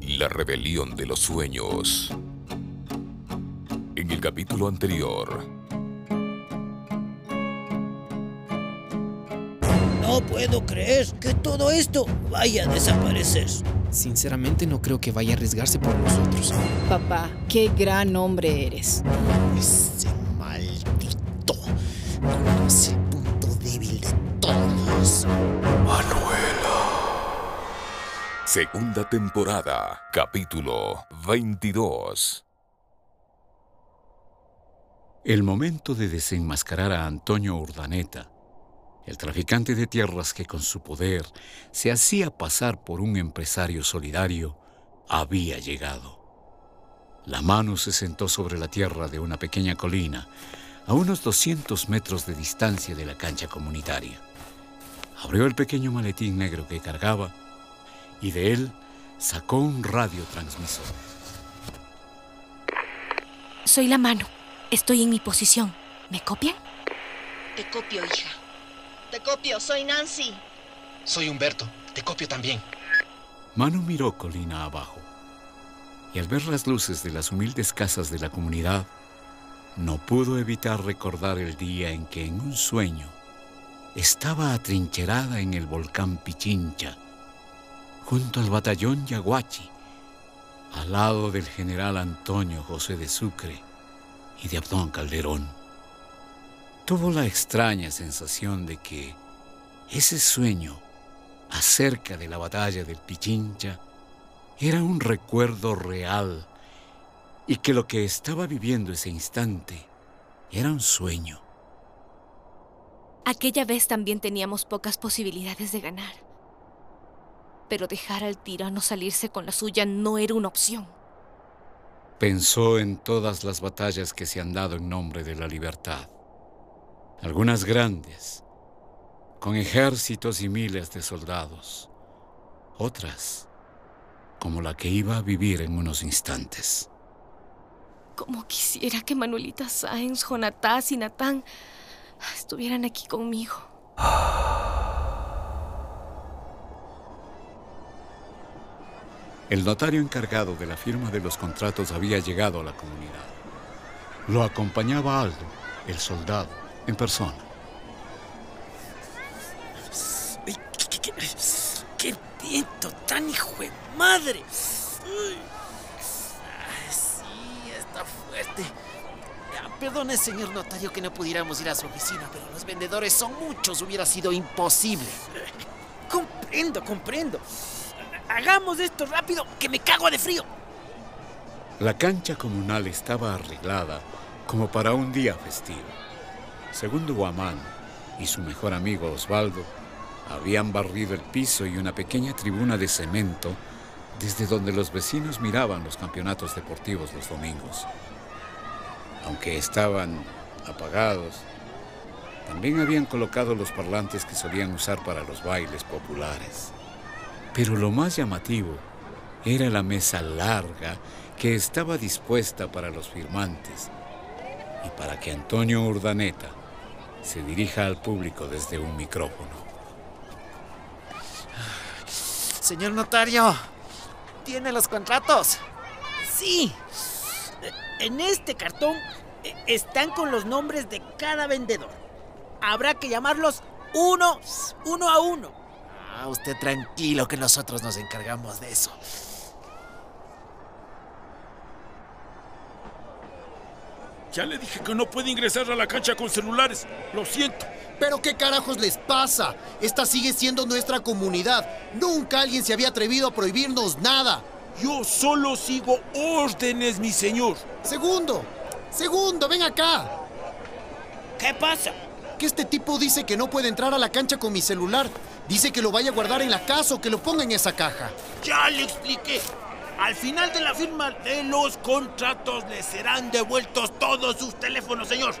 La rebelión de los sueños. En el capítulo anterior. No puedo creer que todo esto vaya a desaparecer. Sinceramente no creo que vaya a arriesgarse por nosotros. Papá, qué gran hombre eres. Ese maldito conoce Segunda temporada, capítulo 22. El momento de desenmascarar a Antonio Urdaneta, el traficante de tierras que con su poder se hacía pasar por un empresario solidario, había llegado. La mano se sentó sobre la tierra de una pequeña colina, a unos 200 metros de distancia de la cancha comunitaria. Abrió el pequeño maletín negro que cargaba y de él sacó un radiotransmisor. Soy la mano. Estoy en mi posición. ¿Me copian? Te copio, hija. Te copio, soy Nancy. Soy Humberto. Te copio también. Manu miró colina abajo y al ver las luces de las humildes casas de la comunidad, no pudo evitar recordar el día en que en un sueño estaba atrincherada en el volcán Pichincha, junto al batallón Yaguachi, al lado del general Antonio José de Sucre y de Abdón Calderón. Tuvo la extraña sensación de que ese sueño acerca de la batalla del Pichincha era un recuerdo real y que lo que estaba viviendo ese instante era un sueño. Aquella vez también teníamos pocas posibilidades de ganar. Pero dejar al tirano salirse con la suya no era una opción. Pensó en todas las batallas que se han dado en nombre de la libertad. Algunas grandes, con ejércitos y miles de soldados. Otras, como la que iba a vivir en unos instantes. Como quisiera que Manuelita Sáenz, Jonatás y Natán estuvieran aquí conmigo. El notario encargado de la firma de los contratos había llegado a la comunidad. Lo acompañaba Aldo, el soldado, en persona. ¿Qué, qué- viento tan hijo de madre! Sí, está fuerte. Perdone, señor notario, que no pudiéramos ir a su oficina, pero los vendedores son muchos, hubiera sido imposible. Comprendo, comprendo. Hagamos esto rápido, que me cago de frío. La cancha comunal estaba arreglada como para un día festivo. Segundo Guamán y su mejor amigo Osvaldo habían barrido el piso y una pequeña tribuna de cemento desde donde los vecinos miraban los campeonatos deportivos los domingos. Aunque estaban apagados, también habían colocado los parlantes que solían usar para los bailes populares. Pero lo más llamativo era la mesa larga que estaba dispuesta para los firmantes y para que Antonio Urdaneta se dirija al público desde un micrófono. Señor notario, ¿tiene los contratos? Sí. En este cartón eh, están con los nombres de cada vendedor. Habrá que llamarlos uno, uno a uno. Ah, usted tranquilo que nosotros nos encargamos de eso. Ya le dije que no puede ingresar a la cancha con celulares. Lo siento. ¿Pero qué carajos les pasa? Esta sigue siendo nuestra comunidad. Nunca alguien se había atrevido a prohibirnos nada. Yo solo sigo órdenes, mi señor. Segundo, segundo, ven acá. ¿Qué pasa? Que este tipo dice que no puede entrar a la cancha con mi celular. Dice que lo vaya a guardar en la casa o que lo ponga en esa caja. Ya le expliqué. Al final de la firma de los contratos les serán devueltos todos sus teléfonos, señor.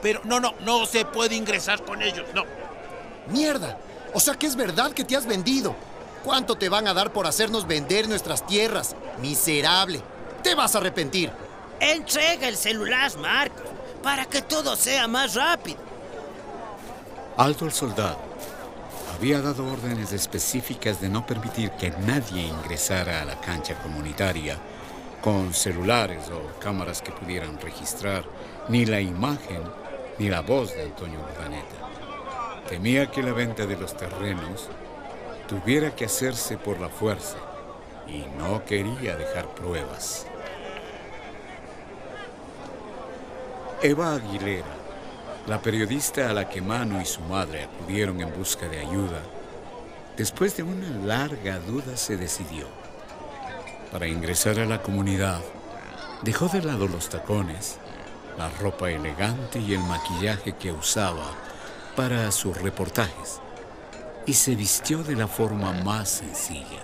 Pero no, no, no se puede ingresar con ellos, no. ¡Mierda! O sea que es verdad que te has vendido. ¿Cuánto te van a dar por hacernos vender nuestras tierras? Miserable. Te vas a arrepentir. Entrega el celular, Marcos, para que todo sea más rápido. Aldo el soldado había dado órdenes específicas de no permitir que nadie ingresara a la cancha comunitaria con celulares o cámaras que pudieran registrar ni la imagen ni la voz de Antonio Urdaneta. Temía que la venta de los terrenos tuviera que hacerse por la fuerza y no quería dejar pruebas. Eva Aguilera, la periodista a la que Mano y su madre acudieron en busca de ayuda, después de una larga duda se decidió. Para ingresar a la comunidad, dejó de lado los tacones, la ropa elegante y el maquillaje que usaba para sus reportajes y se vistió de la forma más sencilla.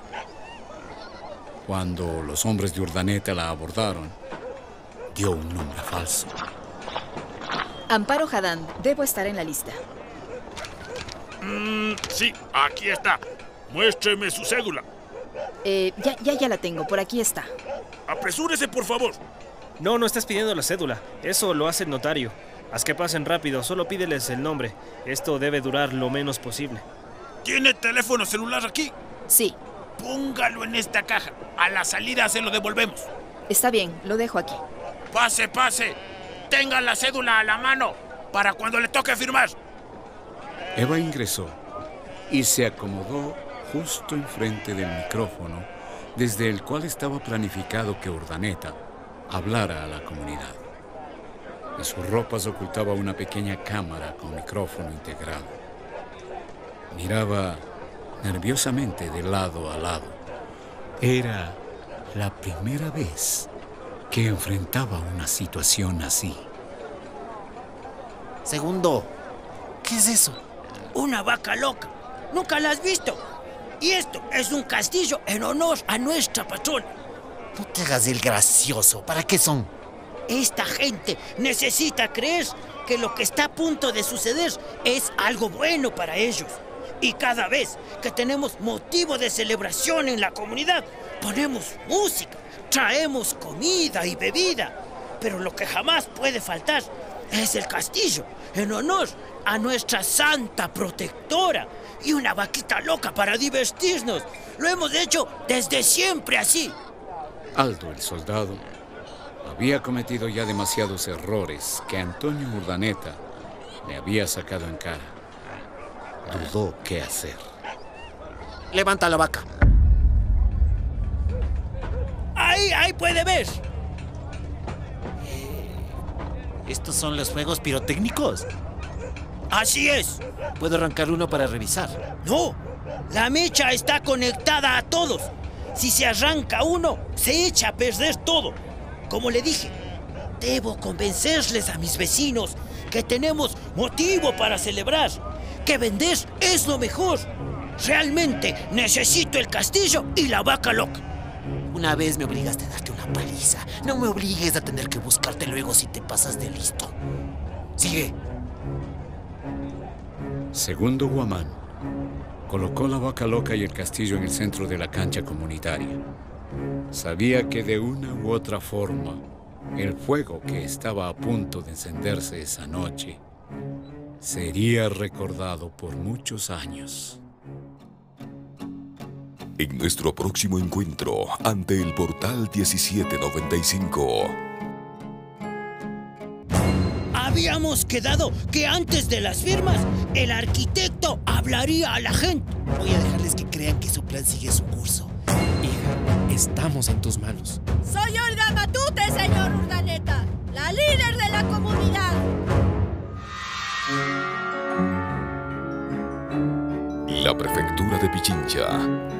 Cuando los hombres de Urdaneta la abordaron, dio un nombre falso. Amparo Hadán, debo estar en la lista. Mm, sí, aquí está. Muéstreme su cédula. Eh, ya, ya, ya la tengo, por aquí está. Apresúrese, por favor. No, no estás pidiendo la cédula. Eso lo hace el notario. Haz que pasen rápido, solo pídeles el nombre. Esto debe durar lo menos posible. ¿Tiene teléfono celular aquí? Sí. Póngalo en esta caja. A la salida se lo devolvemos. Está bien, lo dejo aquí. Pase, pase. Tenga la cédula a la mano para cuando le toque firmar. Eva ingresó y se acomodó justo enfrente del micrófono desde el cual estaba planificado que Urdaneta hablara a la comunidad. En sus ropas ocultaba una pequeña cámara con micrófono integrado. Miraba nerviosamente de lado a lado. Era la primera vez que enfrentaba una situación así. Segundo, ¿qué es eso? Una vaca loca. Nunca la has visto. Y esto es un castillo en honor a nuestra patrona. No te hagas el gracioso. ¿Para qué son? Esta gente necesita creer que lo que está a punto de suceder es algo bueno para ellos. Y cada vez que tenemos motivo de celebración en la comunidad, ponemos música, traemos comida y bebida. Pero lo que jamás puede faltar es el castillo, en honor a nuestra santa protectora y una vaquita loca para divertirnos. Lo hemos hecho desde siempre así. Aldo el soldado había cometido ya demasiados errores que Antonio Urdaneta le había sacado en cara. Dudó qué hacer. Levanta la vaca. Ahí, ahí puede ver. ¿Estos son los fuegos pirotécnicos? Así es. ¿Puedo arrancar uno para revisar? No, la mecha está conectada a todos. Si se arranca uno, se echa a perder todo. Como le dije, debo convencerles a mis vecinos que tenemos motivo para celebrar, que vender es lo mejor. Realmente necesito el castillo y la vaca loca. Una vez me obligaste a darte una paliza. No me obligues a tener que buscarte luego si te pasas de listo. Sigue. Segundo Guamán colocó la vaca loca y el castillo en el centro de la cancha comunitaria. Sabía que de una u otra forma, el fuego que estaba a punto de encenderse esa noche sería recordado por muchos años. En nuestro próximo encuentro ante el portal 1795. Habíamos quedado que antes de las firmas, el arquitecto hablaría a la gente. Voy a dejarles que crean que su plan sigue su curso. Hija, estamos en tus manos. Soy Olga Matute, señor Urdaneta, la líder de la comunidad. La prefectura de Pichincha,